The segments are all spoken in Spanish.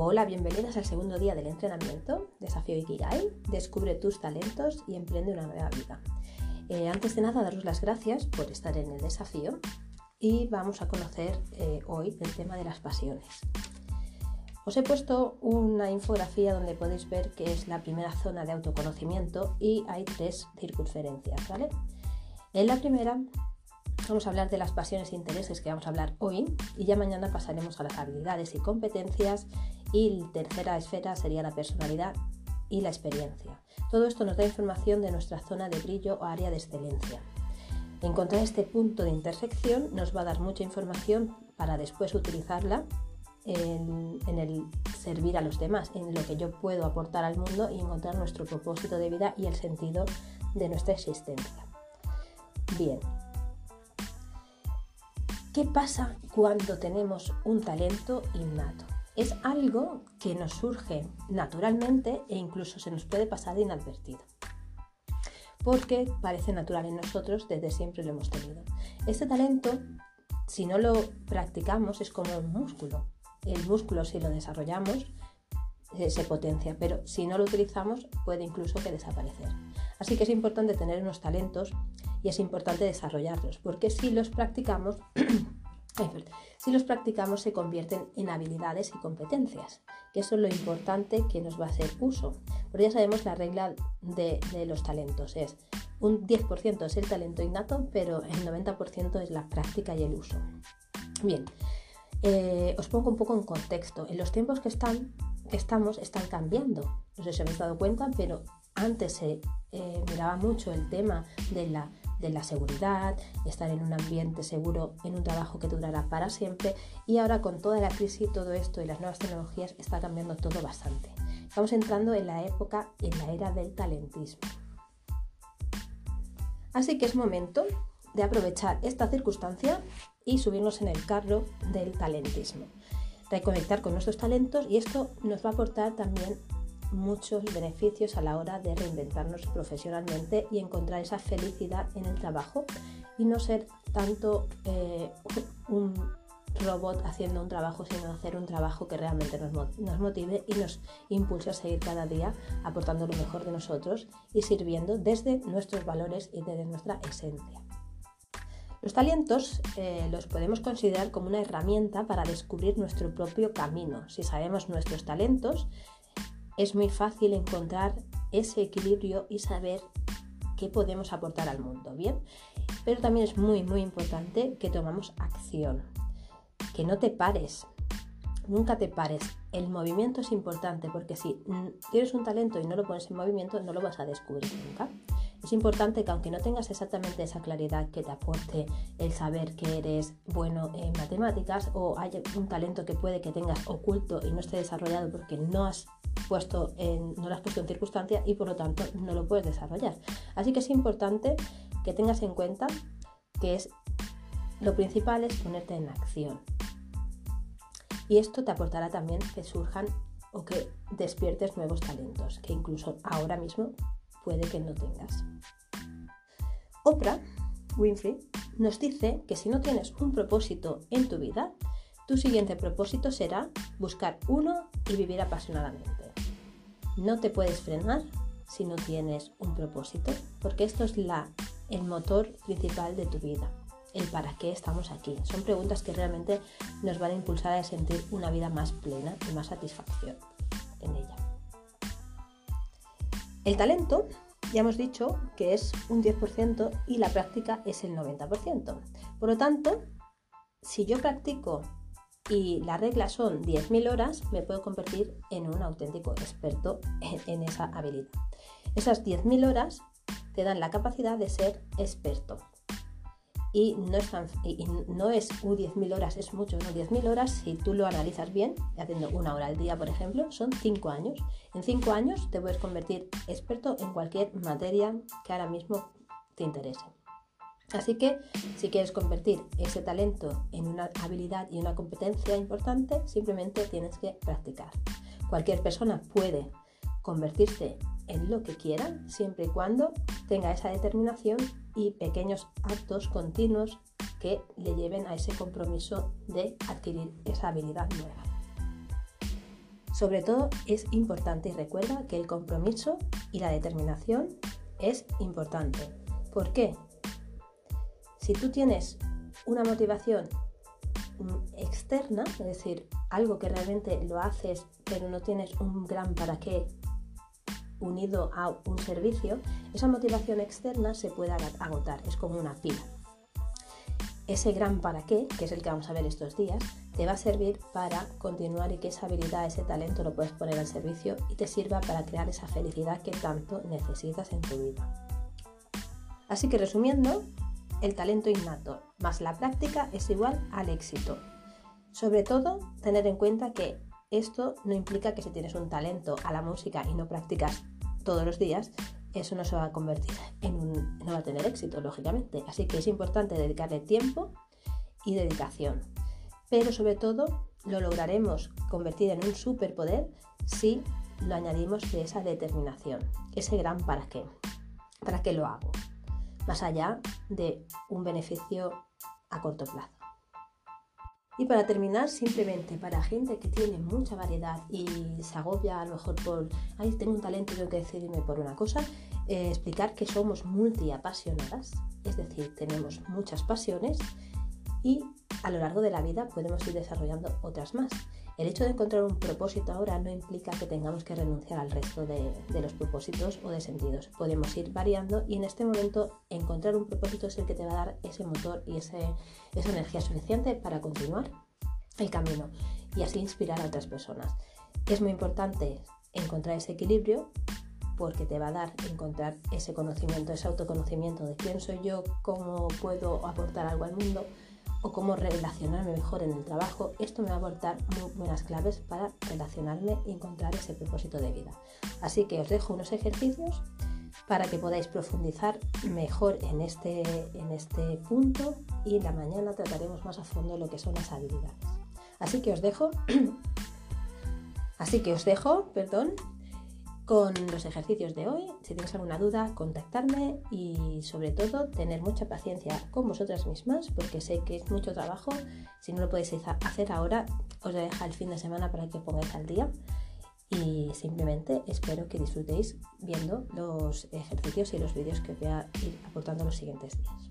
Hola, bienvenidas al segundo día del entrenamiento Desafío Ikigai. Descubre tus talentos y emprende una nueva vida. Eh, antes de nada, daros las gracias por estar en el desafío y vamos a conocer eh, hoy el tema de las pasiones. Os he puesto una infografía donde podéis ver que es la primera zona de autoconocimiento y hay tres circunferencias, ¿vale? En la primera vamos a hablar de las pasiones e intereses que vamos a hablar hoy y ya mañana pasaremos a las habilidades y competencias y la tercera esfera sería la personalidad y la experiencia. Todo esto nos da información de nuestra zona de brillo o área de excelencia. Encontrar este punto de intersección nos va a dar mucha información para después utilizarla en, el servir a los demás, en lo que yo puedo aportar al mundo y encontrar nuestro propósito de vida y el sentido de nuestra existencia. Bien, ¿qué pasa cuando tenemos un talento innato? Es algo que nos surge naturalmente e incluso se nos puede pasar inadvertido. Porque parece natural en nosotros, desde siempre lo hemos tenido. Este talento, si no lo practicamos, es como un músculo. El músculo, si lo desarrollamos, eh, se potencia, pero si no lo utilizamos, puede incluso que desaparecer. Así que es importante tener unos talentos y es importante desarrollarlos, porque si los practicamos, si los practicamos se convierten en habilidades y competencias, que eso es lo importante que nos va a hacer uso. Pero ya sabemos la regla de, los talentos, es un 10% es el talento innato, pero el 90% es la práctica y el uso. Bien, eh, os pongo un poco en contexto. En los tiempos que, están, que estamos están cambiando. No sé si habéis dado cuenta, pero antes se eh, miraba mucho el tema de la de la seguridad, estar en un ambiente seguro, en un trabajo que durará para siempre y ahora con toda la crisis todo esto y las nuevas tecnologías está cambiando todo bastante. Estamos entrando en la época, en la era del talentismo. Así que es momento de aprovechar esta circunstancia y subirnos en el carro del talentismo. Reconectar con nuestros talentos y esto nos va a aportar también muchos beneficios a la hora de reinventarnos profesionalmente y encontrar esa felicidad en el trabajo y no ser tanto eh, un robot haciendo un trabajo, sino hacer un trabajo que realmente nos, motive y nos impulse a seguir cada día aportando lo mejor de nosotros y sirviendo desde nuestros valores y desde nuestra esencia. Los talentos eh, los podemos considerar como una herramienta para descubrir nuestro propio camino. Si sabemos nuestros talentos, es muy fácil encontrar ese equilibrio y saber qué podemos aportar al mundo, ¿bien? Pero también es muy, muy importante que tomamos acción, que no te pares, nunca te pares. El movimiento es importante porque si tienes un talento y no lo pones en movimiento, no lo vas a descubrir nunca. Es importante que aunque no tengas exactamente esa claridad que te aporte el saber que eres bueno en matemáticas o hay un talento que puede que tengas oculto y no esté desarrollado porque no has puesto en, no lo has puesto en circunstancia y por lo tanto no lo puedes desarrollar. Así que es importante que tengas en cuenta que es lo principal es ponerte en acción. Y esto te aportará también que surjan o que despiertes nuevos talentos, que incluso ahora mismo puede que no tengas. Oprah Winfrey nos dice que si no tienes un propósito en tu vida, tu siguiente propósito será buscar uno y vivir apasionadamente. No te puedes frenar si no tienes un propósito, porque esto es la, el motor principal de tu vida, el para qué estamos aquí. Son preguntas que realmente nos van a impulsar a sentir una vida más plena y más satisfacción en ella. El talento, ya hemos dicho que es un 10% y la práctica es el 90%. Por lo tanto, si yo practico y las reglas son 10.000 horas, me puedo convertir en un auténtico experto en, esa habilidad. Esas 10.000 horas te dan la capacidad de ser experto. Y no es, y no es 10.000 horas, es mucho, no 10.000 horas, si tú lo analizas bien, haciendo una hora al día, por ejemplo, son 5 años. En 5 años te puedes convertir experto en cualquier materia que ahora mismo te interese. Así que si quieres convertir ese talento en una habilidad y una competencia importante, simplemente tienes que practicar. Cualquier persona puede convertirse en lo que quiera, siempre y cuando tenga esa determinación y pequeños actos continuos que le lleven a ese compromiso de adquirir esa habilidad nueva. Sobre todo es importante y recuerda que el compromiso y la determinación es importante. ¿Por qué? Si tú tienes una motivación mm, externa, es decir, algo que realmente lo haces pero no tienes un gran para qué unido a un servicio, esa motivación externa se puede agotar, es como una pila. Ese gran para qué, que es el que vamos a ver estos días, te va a servir para continuar y que esa habilidad, ese talento lo puedes poner al servicio y te sirva para crear esa felicidad que tanto necesitas en tu vida. Así que resumiendo, el talento innato más la práctica es igual al éxito. Sobre todo, tener en cuenta que esto no implica que si tienes un talento a la música y no practicas todos los días, eso no se va a convertir en un... no va a tener éxito, lógicamente. Así que es importante dedicarle tiempo y dedicación. Pero sobre todo lo lograremos convertir en un superpoder si lo añadimos de esa determinación, ese gran para qué. ¿Para qué lo hago? Más allá de un beneficio a corto plazo. Y para terminar, simplemente para gente que tiene mucha variedad y se agobia a lo mejor por, ay, tengo un talento tengo que decidirme por una cosa, eh, explicar que somos multiapasionadas, es decir, tenemos muchas pasiones y a lo largo de la vida podemos ir desarrollando otras más. El hecho de encontrar un propósito ahora no implica que tengamos que renunciar al resto de, los propósitos o de sentidos. Podemos ir variando y en este momento encontrar un propósito es el que te va a dar ese motor y esa energía suficiente para continuar el camino y así inspirar a otras personas. Es muy importante encontrar ese equilibrio porque te va a dar encontrar ese conocimiento, ese autoconocimiento de quién soy yo, cómo puedo aportar algo al mundo o cómo relacionarme mejor en el trabajo, esto me va a aportar muy buenas claves para relacionarme y encontrar ese propósito de vida. Así que os dejo unos ejercicios para que podáis profundizar mejor en este, en este punto y en la mañana trataremos más a fondo lo que son las habilidades. Así que os dejo, así que os dejo, perdón, con los ejercicios de hoy. Si tienes alguna duda, contactarme y sobre todo tener mucha paciencia con vosotras mismas porque sé que es mucho trabajo. Si no lo podéis hacer ahora, os lo dejo el fin de semana para que pongáis al día. Y simplemente espero que disfrutéis viendo los ejercicios y los vídeos que os voy a ir aportando los siguientes días.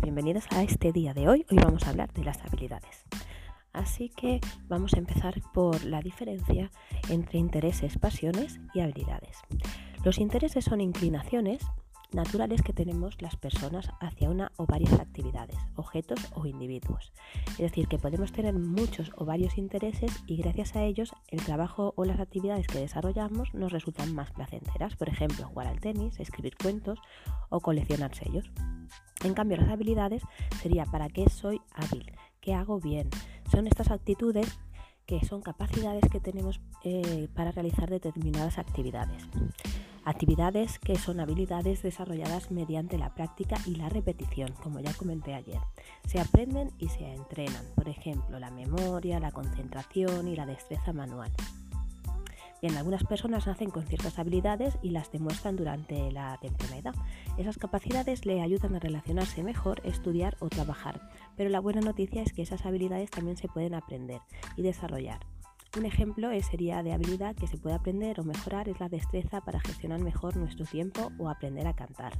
Bienvenidas a este día de hoy. Hoy vamos a hablar de las habilidades. Así que vamos a empezar por la diferencia entre intereses, pasiones y habilidades. Los intereses son inclinaciones naturales que tenemos las personas hacia una o varias actividades, objetos o individuos. Es decir, que podemos tener muchos o varios intereses y gracias a ellos el trabajo o las actividades que desarrollamos nos resultan más placenteras. Por ejemplo, jugar al tenis, escribir cuentos o coleccionar sellos. En cambio, las habilidades sería para qué soy hábil, qué hago bien. Son estas actitudes que son capacidades que tenemos eh, para realizar determinadas actividades. Actividades que son habilidades desarrolladas mediante la práctica y la repetición, como ya comenté ayer. Se aprenden y se entrenan, por ejemplo, la memoria, la concentración y la destreza manual. Bien, algunas personas nacen con ciertas habilidades y las demuestran durante la temprana edad. Esas capacidades le ayudan a relacionarse mejor, estudiar o trabajar, pero la buena noticia es que esas habilidades también se pueden aprender y desarrollar. Un ejemplo sería de habilidad que se puede aprender o mejorar es la destreza para gestionar mejor nuestro tiempo o aprender a cantar.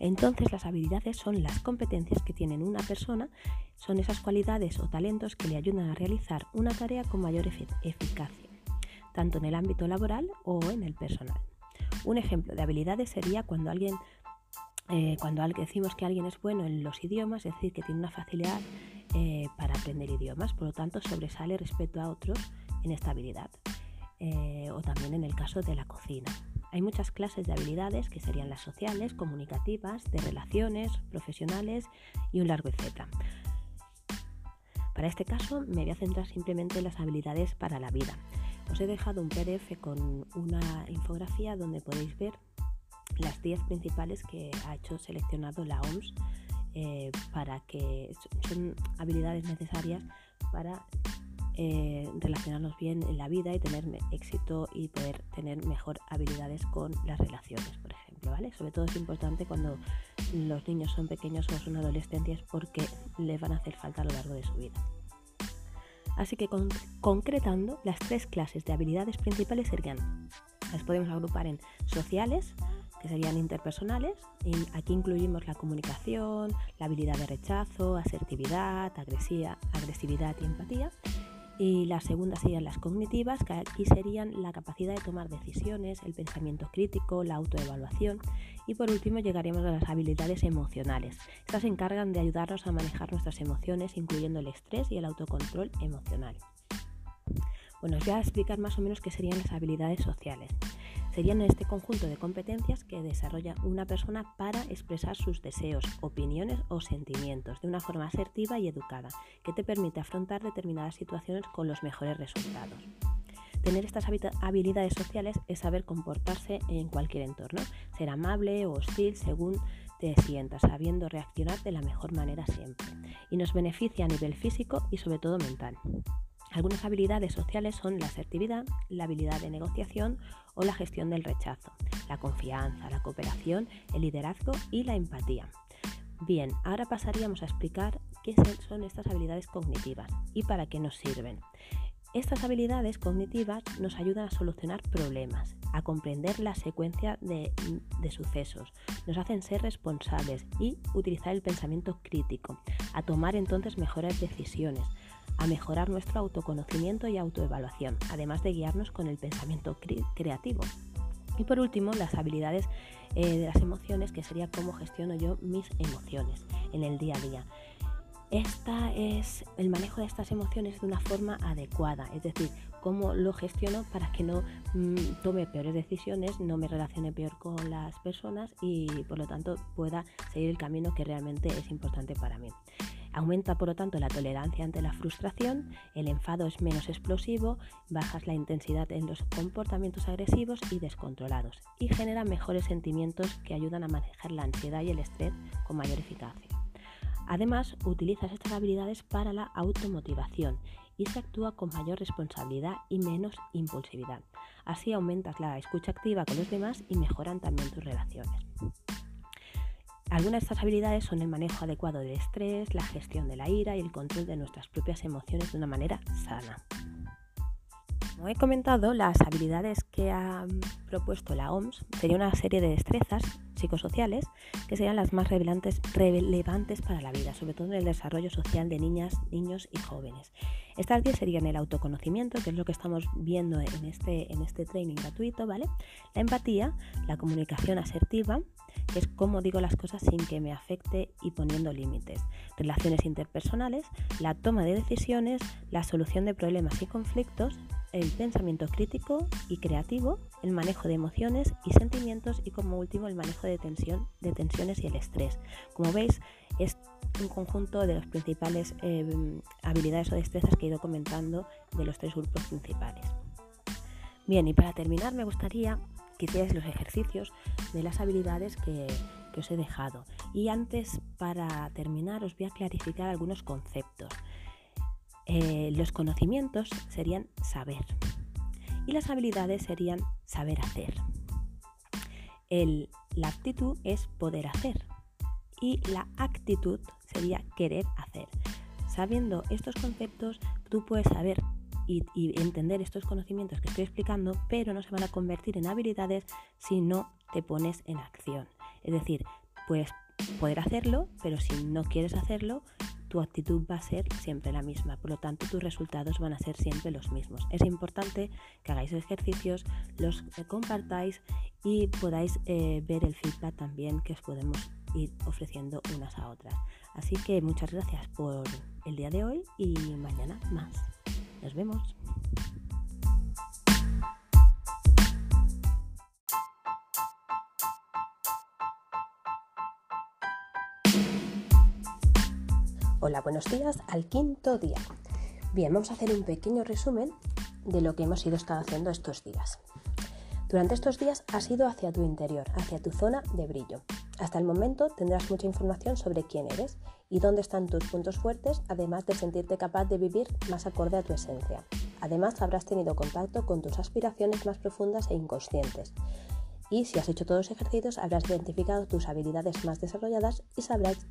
Entonces las habilidades son las competencias que tiene una persona, son esas cualidades o talentos que le ayudan a realizar una tarea con mayor eficacia tanto en el ámbito laboral o en el personal. Un ejemplo de habilidades sería cuando alguien eh, cuando decimos que alguien es bueno en los idiomas, es decir, que tiene una facilidad eh, para aprender idiomas, por lo tanto sobresale respecto a otros en esta habilidad. Eh, o también en el caso de la cocina. Hay muchas clases de habilidades que serían las sociales, comunicativas, de relaciones, profesionales y un largo etcétera. Para este caso me voy a centrar simplemente en las habilidades para la vida. Os he dejado un PDF con una infografía donde podéis ver las 10 principales que ha hecho seleccionado la OMS eh, para que son habilidades necesarias para eh, relacionarnos bien en la vida y tener éxito y poder tener mejor habilidades con las relaciones, por ejemplo, ¿vale? Sobre todo es importante cuando los niños son pequeños o son adolescentes porque les van a hacer falta a lo largo de su vida. Así que concretando, las tres clases de habilidades principales serían, las podemos agrupar en sociales, que serían interpersonales. Y aquí incluimos la comunicación, la habilidad de rechazo, asertividad, agresividad y empatía. Y la segunda serían las cognitivas, que aquí serían la capacidad de tomar decisiones, el pensamiento crítico, la autoevaluación. Y por último llegaremos a las habilidades emocionales. Estas se encargan de ayudarnos a manejar nuestras emociones, incluyendo el estrés y el autocontrol emocional. Bueno, os voy a explicar más o menos qué serían las habilidades sociales. Serían este conjunto de competencias que desarrolla una persona para expresar sus deseos, opiniones o sentimientos de una forma asertiva y educada, que te permite afrontar determinadas situaciones con los mejores resultados. Tener estas habilidades sociales es saber comportarse en cualquier entorno, ser amable o hostil según te sientas, sabiendo reaccionar de la mejor manera siempre. Y nos beneficia a nivel físico y sobre todo mental. Algunas habilidades sociales son la asertividad, la habilidad de negociación o la gestión del rechazo, la confianza, la cooperación, el liderazgo y la empatía. Bien, ahora pasaríamos a explicar qué son estas habilidades cognitivas y para qué nos sirven. Estas habilidades cognitivas nos ayudan a solucionar problemas, a comprender la secuencia de, de, sucesos, nos hacen ser responsables y utilizar el pensamiento crítico, a tomar entonces mejores decisiones, a mejorar nuestro autoconocimiento y autoevaluación, además de guiarnos con el pensamiento creativo. Y por último, las habilidades eh, de las emociones, que sería cómo gestiono yo mis emociones en el día a día. Esta es el manejo de estas emociones de una forma adecuada, es decir, cómo lo gestiono para que no mm, tome peores decisiones, no me relacione peor con las personas y por lo tanto pueda seguir el camino que realmente es importante para mí. Aumenta por lo tanto la tolerancia ante la frustración, el enfado es menos explosivo, bajas la intensidad en los comportamientos agresivos y descontrolados y genera mejores sentimientos que ayudan a manejar la ansiedad y el estrés con mayor eficacia. Además, utilizas estas habilidades para la automotivación y se actúa con mayor responsabilidad y menos impulsividad. Así aumentas la escucha activa con los demás y mejoran también tus relaciones. Algunas de estas habilidades son el manejo adecuado del estrés, la gestión de la ira y el control de nuestras propias emociones de una manera sana. Como he comentado, las habilidades que ha propuesto la OMS sería una serie de destrezas psicosociales que serían las más relevantes, relevantes para la vida, sobre todo en el desarrollo social de niñas, niños y jóvenes. Estas 10 serían el autoconocimiento, que es lo que estamos viendo en este, en este training gratuito, ¿vale? La empatía, la comunicación asertiva, que es cómo digo las cosas sin que me afecte y poniendo límites. Relaciones interpersonales, la toma de decisiones, la solución de problemas y conflictos, el pensamiento crítico y creativo, el manejo de emociones y sentimientos y como último el manejo de, tensión, de tensiones y el estrés. Como veis, es un conjunto de las principales eh, habilidades o destrezas que he ido comentando de los tres grupos principales. Bien, y para terminar me gustaría que hicierais los ejercicios de las habilidades que, os he dejado. Y antes, para terminar, os voy a clarificar algunos conceptos. Eh, los conocimientos serían saber y las habilidades serían saber hacer. La actitud es poder hacer y la actitud sería querer hacer. Sabiendo estos conceptos, tú puedes saber y, y, entender estos conocimientos que estoy explicando, pero no se van a convertir en habilidades si no te pones en acción. Es decir, puedes poder hacerlo, pero si no quieres hacerlo, tu actitud va a ser siempre la misma, por lo tanto tus resultados van a ser siempre los mismos. Es importante que hagáis ejercicios, los eh, compartáis y podáis eh, ver el feedback también que os podemos ir ofreciendo unas a otras. Así que muchas gracias por el día de hoy y mañana más. Nos vemos. Hola, buenos días al quinto día. Bien, vamos a hacer un pequeño resumen de lo que hemos ido estado haciendo estos días. Durante estos días has ido hacia tu interior, hacia tu zona de brillo. Hasta el momento tendrás mucha información sobre quién eres y dónde están tus puntos fuertes, además de sentirte capaz de vivir más acorde a tu esencia. Además, habrás tenido contacto con tus aspiraciones más profundas e inconscientes. Y si has hecho todos los ejercicios, habrás identificado tus habilidades más desarrolladas y sabrás,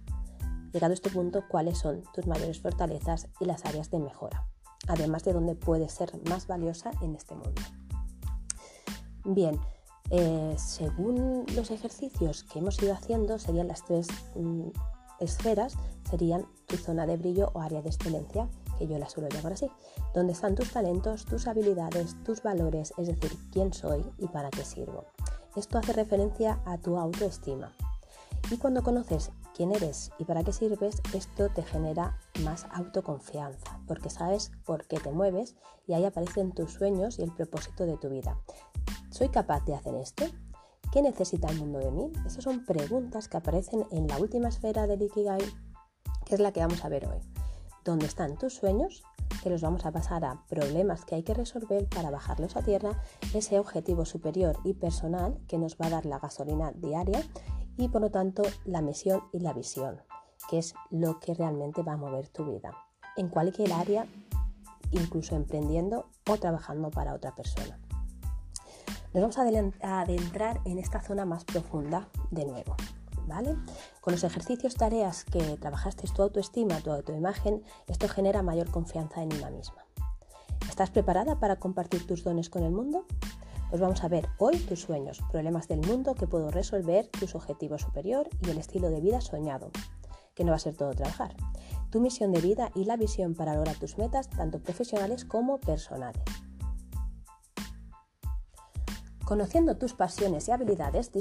llegado a este punto, cuáles son tus mayores fortalezas y las áreas de mejora, además de dónde puedes ser más valiosa en este mundo. Bien, eh, según los ejercicios que hemos ido haciendo, serían las tres mm, esferas, serían tu zona de brillo o área de excelencia, que yo la suelo llamar así, donde están tus talentos, tus habilidades, tus valores, es decir, quién soy y para qué sirvo. Esto hace referencia a tu autoestima. Y cuando conoces quién eres y para qué sirves, esto te genera más autoconfianza, porque sabes por qué te mueves y ahí aparecen tus sueños y el propósito de tu vida. ¿Soy capaz de hacer esto? ¿Qué necesita el mundo de mí? Esas son preguntas que aparecen en la última esfera del Ikigai, que es la que vamos a ver hoy. ¿Dónde están tus sueños? Que los vamos a pasar a problemas que hay que resolver para bajarlos a tierra, ese objetivo superior y personal que nos va a dar la gasolina diaria y por lo tanto la misión y la visión, que es lo que realmente va a mover tu vida, en cualquier área, incluso emprendiendo o trabajando para otra persona. Nos vamos a adentrar en esta zona más profunda de nuevo. ¿Vale? Con los ejercicios, tareas que trabajaste tu autoestima, tu autoimagen, esto genera mayor confianza en una misma. ¿Estás preparada para compartir tus dones con el mundo? Pues vamos a ver hoy tus sueños, problemas del mundo que puedo resolver, tus objetivos superior y el estilo de vida soñado, que no va a ser todo trabajar, tu misión de vida y la visión para lograr tus metas, tanto profesionales como personales. Conociendo tus pasiones y habilidades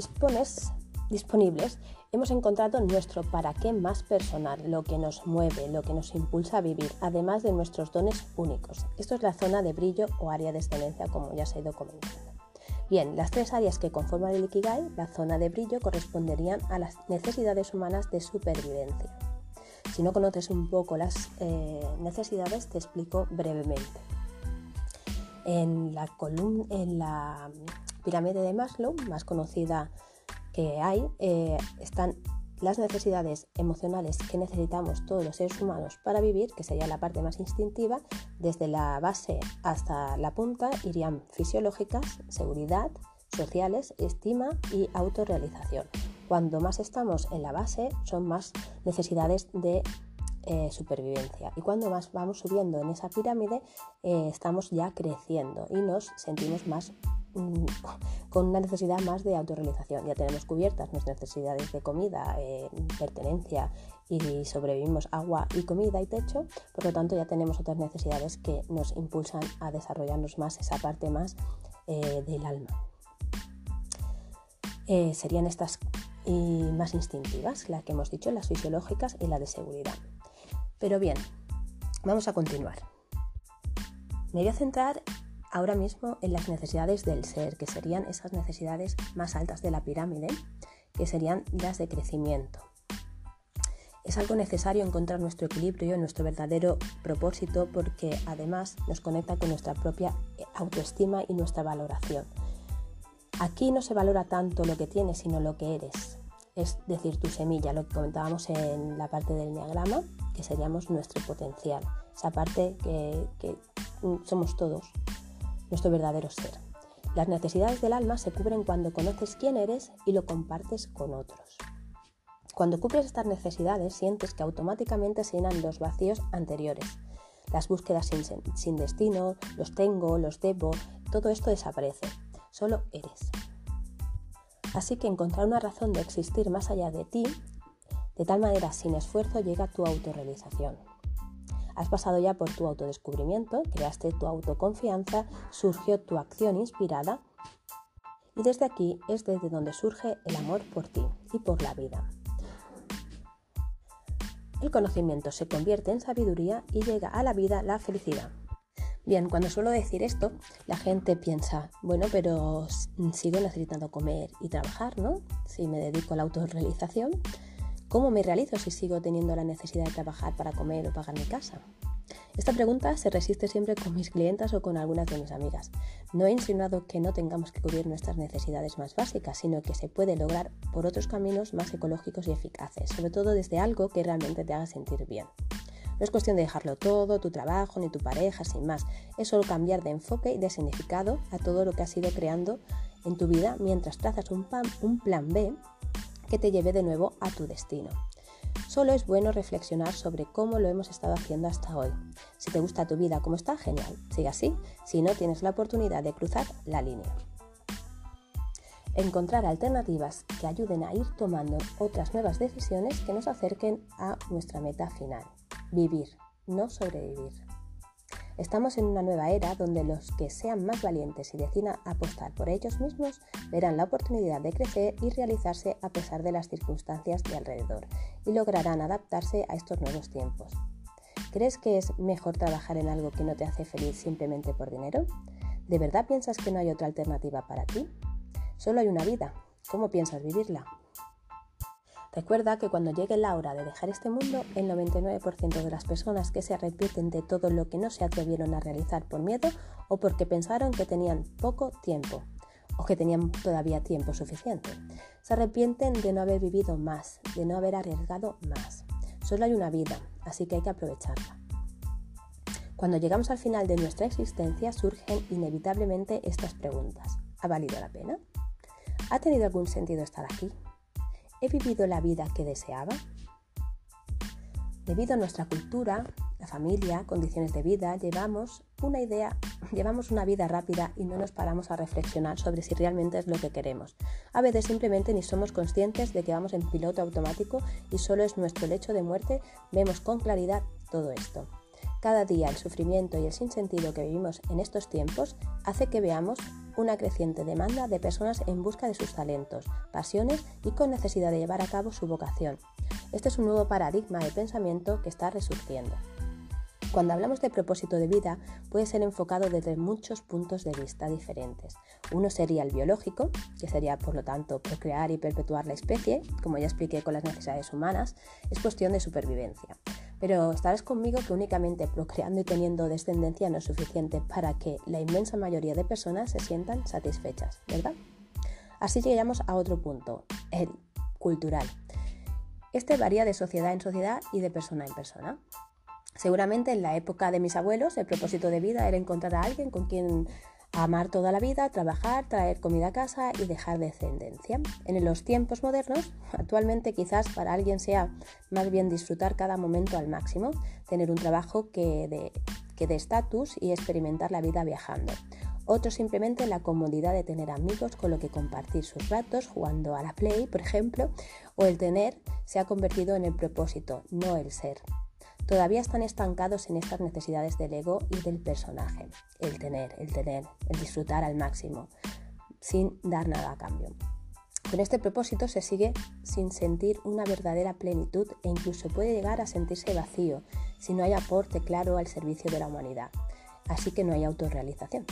disponibles, hemos encontrado nuestro para qué más personal, lo que nos mueve, lo que nos impulsa a vivir, además de nuestros dones únicos. Esto es la zona de brillo o área de excelencia, como ya se ha ido comentando. Bien, las tres áreas que conforman el Ikigai, la zona de brillo, corresponderían a las necesidades humanas de supervivencia. Si no conoces un poco las eh, necesidades, te explico brevemente. En la, pirámide de Maslow, más conocida que hay, eh, están las necesidades emocionales que necesitamos todos los seres humanos para vivir, que sería la parte más instintiva, desde la base hasta la punta irían fisiológicas, seguridad, sociales, estima y autorrealización. Cuando más estamos en la base son más necesidades de eh, supervivencia y cuando más vamos subiendo en esa pirámide eh, estamos ya creciendo y nos sentimos más con una necesidad más de autorrealización. Ya tenemos cubiertas nuestras necesidades de comida, eh, pertenencia y sobrevivimos agua y comida y techo, por lo tanto ya tenemos otras necesidades que nos impulsan a desarrollarnos más esa parte más eh, del alma. Eh, serían estas más instintivas, las que hemos dicho, las fisiológicas y la de seguridad. Pero bien, vamos a continuar. Me voy a centrar ahora mismo en las necesidades del ser, que serían esas necesidades más altas de la pirámide, que serían las de crecimiento. Es algo necesario encontrar nuestro equilibrio, nuestro verdadero propósito, porque además nos conecta con nuestra propia autoestima y nuestra valoración. Aquí no se valora tanto lo que tienes, sino lo que eres. Es decir, tu semilla, lo que comentábamos en la parte del diagrama, que seríamos nuestro potencial, esa parte que, que somos todos, nuestro verdadero ser. Las necesidades del alma se cubren cuando conoces quién eres y lo compartes con otros. Cuando cubres estas necesidades sientes que automáticamente se llenan los vacíos anteriores. Las búsquedas sin, sin destino, los tengo, los debo, todo esto desaparece. Solo eres. Así que encontrar una razón de existir más allá de ti, de tal manera sin esfuerzo llega a tu autorrealización. Has pasado ya por tu autodescubrimiento, creaste tu autoconfianza, surgió tu acción inspirada y desde aquí es desde donde surge el amor por ti y por la vida. El conocimiento se convierte en sabiduría y llega a la vida la felicidad. Bien, cuando suelo decir esto, la gente piensa, bueno, pero sigo necesitando comer y trabajar, ¿no? Si me dedico a la autorrealización, ¿Cómo me realizo si sigo teniendo la necesidad de trabajar para comer o pagar mi casa? Esta pregunta se resiste siempre con mis clientas o con algunas de mis amigas. No he insinuado que no tengamos que cubrir nuestras necesidades más básicas, sino que se puede lograr por otros caminos más ecológicos y eficaces, sobre todo desde algo que realmente te haga sentir bien. No es cuestión de dejarlo todo, tu trabajo ni tu pareja, sin más. Es solo cambiar de enfoque y de significado a todo lo que has ido creando en tu vida mientras trazas un, un plan B que te lleve de nuevo a tu destino. Solo es bueno reflexionar sobre cómo lo hemos estado haciendo hasta hoy. Si te gusta tu vida como está, genial. Sigue así. Si no, tienes la oportunidad de cruzar la línea. Encontrar alternativas que ayuden a ir tomando otras nuevas decisiones que nos acerquen a nuestra meta final. Vivir, no sobrevivir. Estamos en una nueva era donde los que sean más valientes y decidan apostar por ellos mismos verán la oportunidad de crecer y realizarse a pesar de las circunstancias de alrededor y lograrán adaptarse a estos nuevos tiempos. ¿Crees que es mejor trabajar en algo que no te hace feliz simplemente por dinero? ¿De verdad piensas que no hay otra alternativa para ti? Solo hay una vida. ¿Cómo piensas vivirla? Recuerda que cuando llegue la hora de dejar este mundo, el 99% de las personas que se arrepienten de todo lo que no se atrevieron a realizar por miedo o porque pensaron que tenían poco tiempo o que tenían todavía tiempo suficiente, se arrepienten de no haber vivido más, de no haber arriesgado más. Solo hay una vida, así que hay que aprovecharla. Cuando llegamos al final de nuestra existencia surgen inevitablemente estas preguntas. ¿Ha valido la pena? ¿Ha tenido algún sentido estar aquí? ¿He vivido la vida que deseaba? Debido a nuestra cultura, la familia, condiciones de vida, llevamos una idea, llevamos una vida rápida y no nos paramos a reflexionar sobre si realmente es lo que queremos. A veces simplemente ni somos conscientes de que vamos en piloto automático y solo es nuestro lecho de muerte vemos con claridad todo esto. Cada día el sufrimiento y el sinsentido que vivimos en estos tiempos hace que veamos una creciente demanda de personas en busca de sus talentos, pasiones y con necesidad de llevar a cabo su vocación. Este es un nuevo paradigma de pensamiento que está resurgiendo. Cuando hablamos de propósito de vida, puede ser enfocado desde muchos puntos de vista diferentes. Uno sería el biológico, que sería por lo tanto procrear y perpetuar la especie, como ya expliqué con las necesidades humanas, es cuestión de supervivencia. Pero estarás conmigo que únicamente procreando y teniendo descendencia no es suficiente para que la inmensa mayoría de personas se sientan satisfechas, ¿verdad? Así llegamos a otro punto, el cultural. Este varía de sociedad en sociedad y de persona en persona. Seguramente en la época de mis abuelos el propósito de vida era encontrar a alguien con quien amar toda la vida, trabajar, traer comida a casa y dejar descendencia. En los tiempos modernos, actualmente quizás para alguien sea más bien disfrutar cada momento al máximo, tener un trabajo que de que de estatus y experimentar la vida viajando. Otros simplemente la comodidad de tener amigos con lo que compartir sus ratos jugando a la play, por ejemplo, o el tener se ha convertido en el propósito, no el ser todavía están estancados en estas necesidades del ego y del personaje, el tener, el tener, el disfrutar al máximo, sin dar nada a cambio. Con este propósito se sigue sin sentir una verdadera plenitud e incluso puede llegar a sentirse vacío si no hay aporte claro al servicio de la humanidad. Así que no hay autorrealización.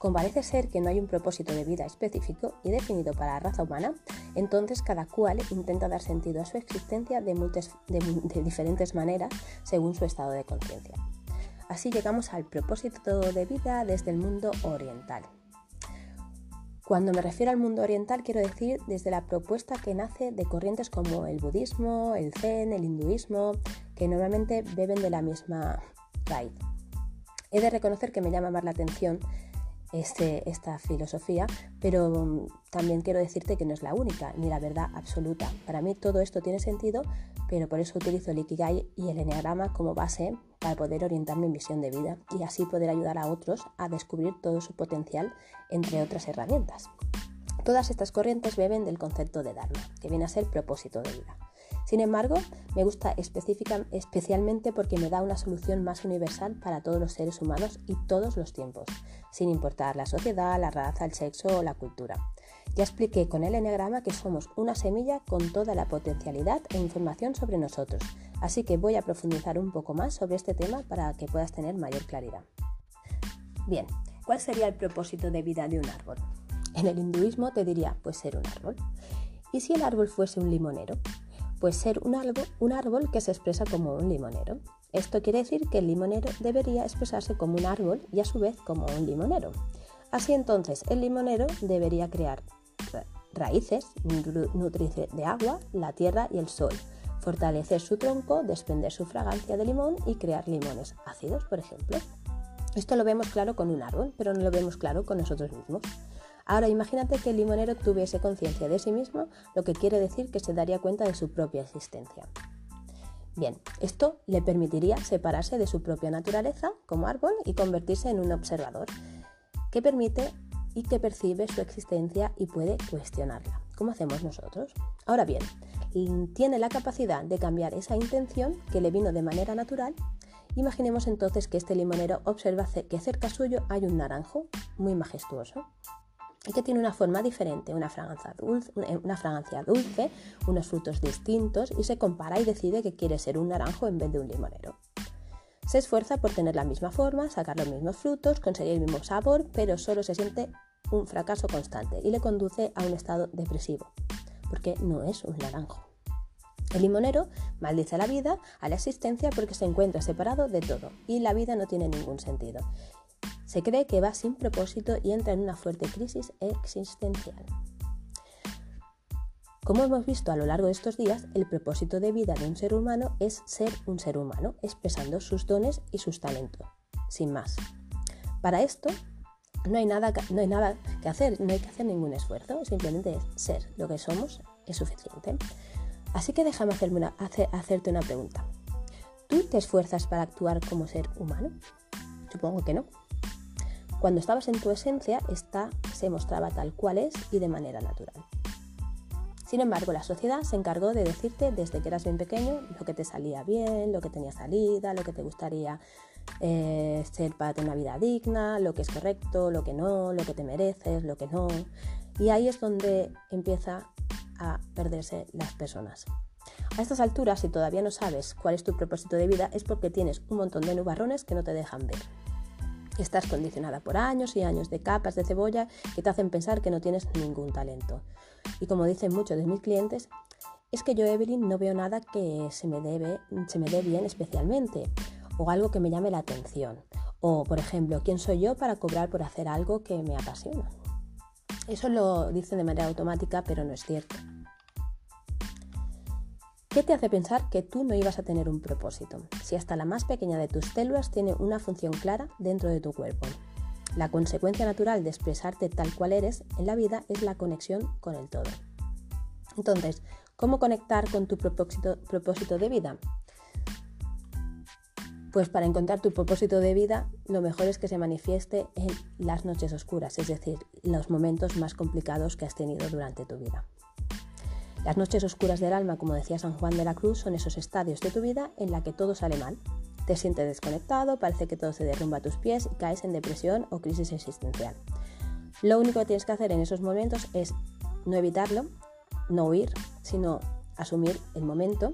Como parece ser que no hay un propósito de vida específico y definido para la raza humana, entonces cada cual intenta dar sentido a su existencia de, de diferentes maneras según su estado de conciencia. Así llegamos al propósito de vida desde el mundo oriental. Cuando me refiero al mundo oriental quiero decir desde la propuesta que nace de corrientes como el budismo, el zen, el hinduismo, que normalmente beben de la misma raíz. He de reconocer que me llama más la atención este, esta filosofía, pero mm, también quiero decirte que no es la única ni la verdad absoluta. Para mí todo esto tiene sentido, pero por eso utilizo el Ikigai y el Enneagrama como base para poder orientar mi visión de vida y así poder ayudar a otros a descubrir todo su potencial, entre otras herramientas. Todas estas corrientes beben del concepto de Dharma, que viene a ser propósito de vida. Sin embargo, me gusta especialmente porque me da una solución más universal para todos los seres humanos y todos los tiempos, sin importar la sociedad, la raza, el sexo o la cultura. Ya expliqué con el enneagrama que somos una semilla con toda la potencialidad e información sobre nosotros, así que voy a profundizar un poco más sobre este tema para que puedas tener mayor claridad. Bien, ¿cuál sería el propósito de vida de un árbol? En el hinduismo te diría, pues ser un árbol. ¿Y si el árbol fuese un limonero? Pues ser un árbol, que se expresa como un limonero. Esto quiere decir que el limonero debería expresarse como un árbol y a su vez como un limonero. Así entonces, el limonero debería crear raíces, nutrirse de agua, la tierra y el sol, fortalecer su tronco, desprender su fragancia de limón y crear limones ácidos, por ejemplo. Esto lo vemos claro con un árbol, pero no lo vemos claro con nosotros mismos. Ahora imagínate que el limonero tuviese conciencia de sí mismo, lo que quiere decir que se daría cuenta de su propia existencia. Bien, esto le permitiría separarse de su propia naturaleza como árbol y convertirse en un observador que permite y que percibe su existencia y puede cuestionarla, como hacemos nosotros. Ahora bien, tiene la capacidad de cambiar esa intención que le vino de manera natural. Imaginemos entonces que este limonero observa que cerca suyo hay un naranjo muy majestuoso que tiene una forma diferente, una fragancia, dulce, una fragancia dulce, unos frutos distintos y se compara y decide que quiere ser un naranjo en vez de un limonero. Se esfuerza por tener la misma forma, sacar los mismos frutos, conseguir el mismo sabor, pero solo se siente un fracaso constante y le conduce a un estado depresivo, porque no es un naranjo. El limonero maldice a la vida, a la existencia, porque se encuentra separado de todo y la vida no tiene ningún sentido. Se cree que va sin propósito y entra en una fuerte crisis existencial. Como hemos visto a lo largo de estos días, el propósito de vida de un ser humano es ser un ser humano, expresando sus dones y sus talentos, sin más. Para esto no hay nada, no hay nada que hacer, no hay que hacer ningún esfuerzo, simplemente ser lo que somos es suficiente. Así que déjame hacerte una pregunta. ¿Tú te esfuerzas para actuar como ser humano? Supongo que no. Cuando estabas en tu esencia, esta se mostraba tal cual es y de manera natural. Sin embargo, la sociedad se encargó de decirte desde que eras bien pequeño lo que te salía bien, lo que tenía salida, lo que te gustaría eh, ser para tener una vida digna, lo que es correcto, lo que no, lo que te mereces, lo que no. Y ahí es donde empieza a perderse las personas. A estas alturas, si todavía no sabes cuál es tu propósito de vida, es porque tienes un montón de nubarrones que no te dejan ver. Estás condicionada por años y años de capas de cebolla que te hacen pensar que no tienes ningún talento. Y como dicen muchos de mis clientes, es que yo, Evelyn, no veo nada que se me, debe, se me dé bien especialmente, o algo que me llame la atención. O, por ejemplo, ¿quién soy yo para cobrar por hacer algo que me apasiona? Eso lo dicen de manera automática, pero no es cierto. ¿Qué te hace pensar que tú no ibas a tener un propósito, si hasta la más pequeña de tus células tiene una función clara dentro de tu cuerpo? La consecuencia natural de expresarte tal cual eres en la vida es la conexión con el todo. Entonces, ¿cómo conectar con tu propósito, propósito de vida? Pues para encontrar tu propósito de vida, lo mejor es que se manifieste en las noches oscuras, es decir, los momentos más complicados que has tenido durante tu vida. Las noches oscuras del alma, como decía San Juan de la Cruz, son esos estadios de tu vida en la que todo sale mal. Te sientes desconectado, parece que todo se derrumba a tus pies y caes en depresión o crisis existencial. Lo único que tienes que hacer en esos momentos es no evitarlo, no huir, sino asumir el momento.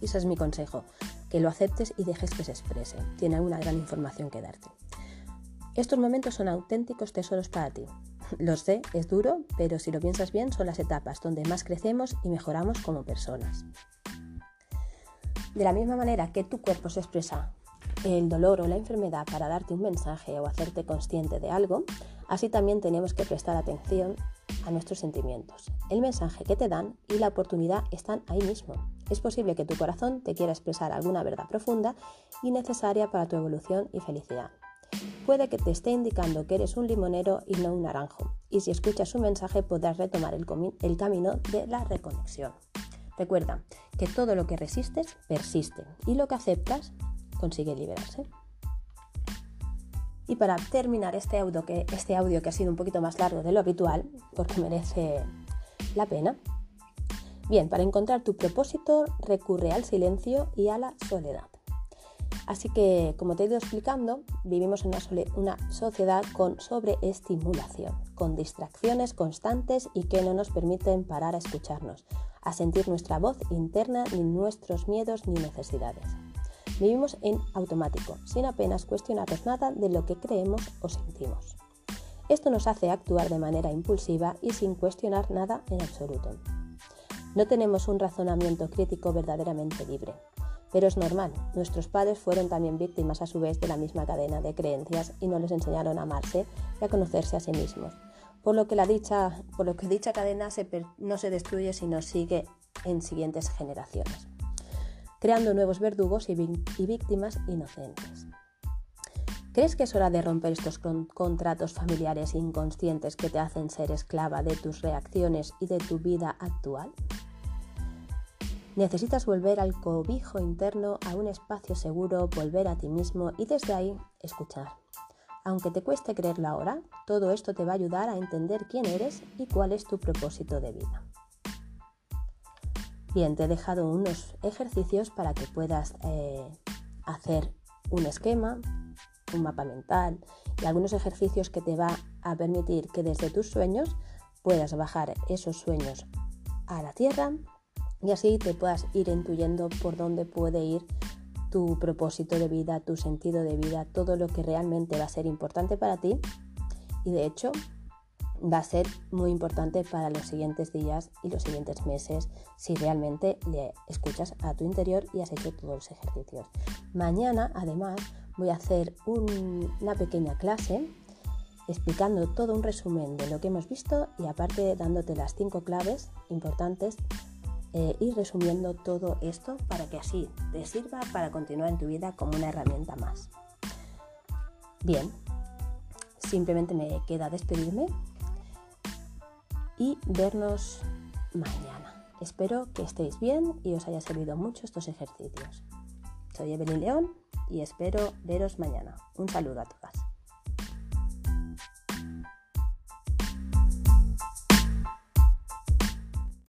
Y ese es mi consejo, que lo aceptes y dejes que se exprese. Tiene una gran información que darte. Estos momentos son auténticos tesoros para ti. Lo sé, es duro, pero si lo piensas bien son las etapas donde más crecemos y mejoramos como personas. De la misma manera que tu cuerpo se expresa el dolor o la enfermedad para darte un mensaje o hacerte consciente de algo, así también tenemos que prestar atención a nuestros sentimientos. El mensaje que te dan y la oportunidad están ahí mismo. Es posible que tu corazón te quiera expresar alguna verdad profunda y necesaria para tu evolución y felicidad puede que te esté indicando que eres un limonero y no un naranjo, y si escuchas su mensaje podrás retomar el, camino de la reconexión. Recuerda que todo lo que resistes persiste y lo que aceptas consigue liberarse. Y para terminar este audio, que, este audio que ha sido un poquito más largo de lo habitual, porque merece la pena, bien, para encontrar tu propósito recurre al silencio y a la soledad. Así que, como te he ido explicando, vivimos en una, sociedad con sobreestimulación, con distracciones constantes y que no nos permiten parar a escucharnos, a sentir nuestra voz interna, ni nuestros miedos ni necesidades. Vivimos en automático, sin apenas cuestionarnos nada de lo que creemos o sentimos. Esto nos hace actuar de manera impulsiva y sin cuestionar nada en absoluto. No tenemos un razonamiento crítico verdaderamente libre. Pero es normal, nuestros padres fueron también víctimas a su vez de la misma cadena de creencias y no les enseñaron a amarse y a conocerse a sí mismos. Por lo que, la dicha, cadena no se destruye sino sigue en siguientes generaciones, creando nuevos verdugos y víctimas inocentes. ¿Crees que es hora de romper estos contratos familiares inconscientes que te hacen ser esclava de tus reacciones y de tu vida actual? Necesitas volver al cobijo interno, a un espacio seguro, volver a ti mismo y desde ahí escuchar. Aunque te cueste creerlo ahora, todo esto te va a ayudar a entender quién eres y cuál es tu propósito de vida. Bien, te he dejado unos ejercicios para que puedas eh, hacer un esquema, un mapa mental y algunos ejercicios que te va a permitir que desde tus sueños puedas bajar esos sueños a la tierra y así te puedas ir intuyendo por dónde puede ir tu propósito de vida, tu sentido de vida, todo lo que realmente va a ser importante para ti y de hecho va a ser muy importante para los siguientes días y los siguientes meses si realmente le escuchas a tu interior y has hecho todos los ejercicios. Mañana además voy a hacer una pequeña clase explicando todo un resumen de lo que hemos visto y aparte dándote las cinco claves importantes eh, y resumiendo todo esto para que así te sirva para continuar en tu vida como una herramienta más. Bien, simplemente me queda despedirme y vernos mañana. Espero que estéis bien y os haya servido mucho estos ejercicios. Soy Evelyn León y espero veros mañana. Un saludo a todas.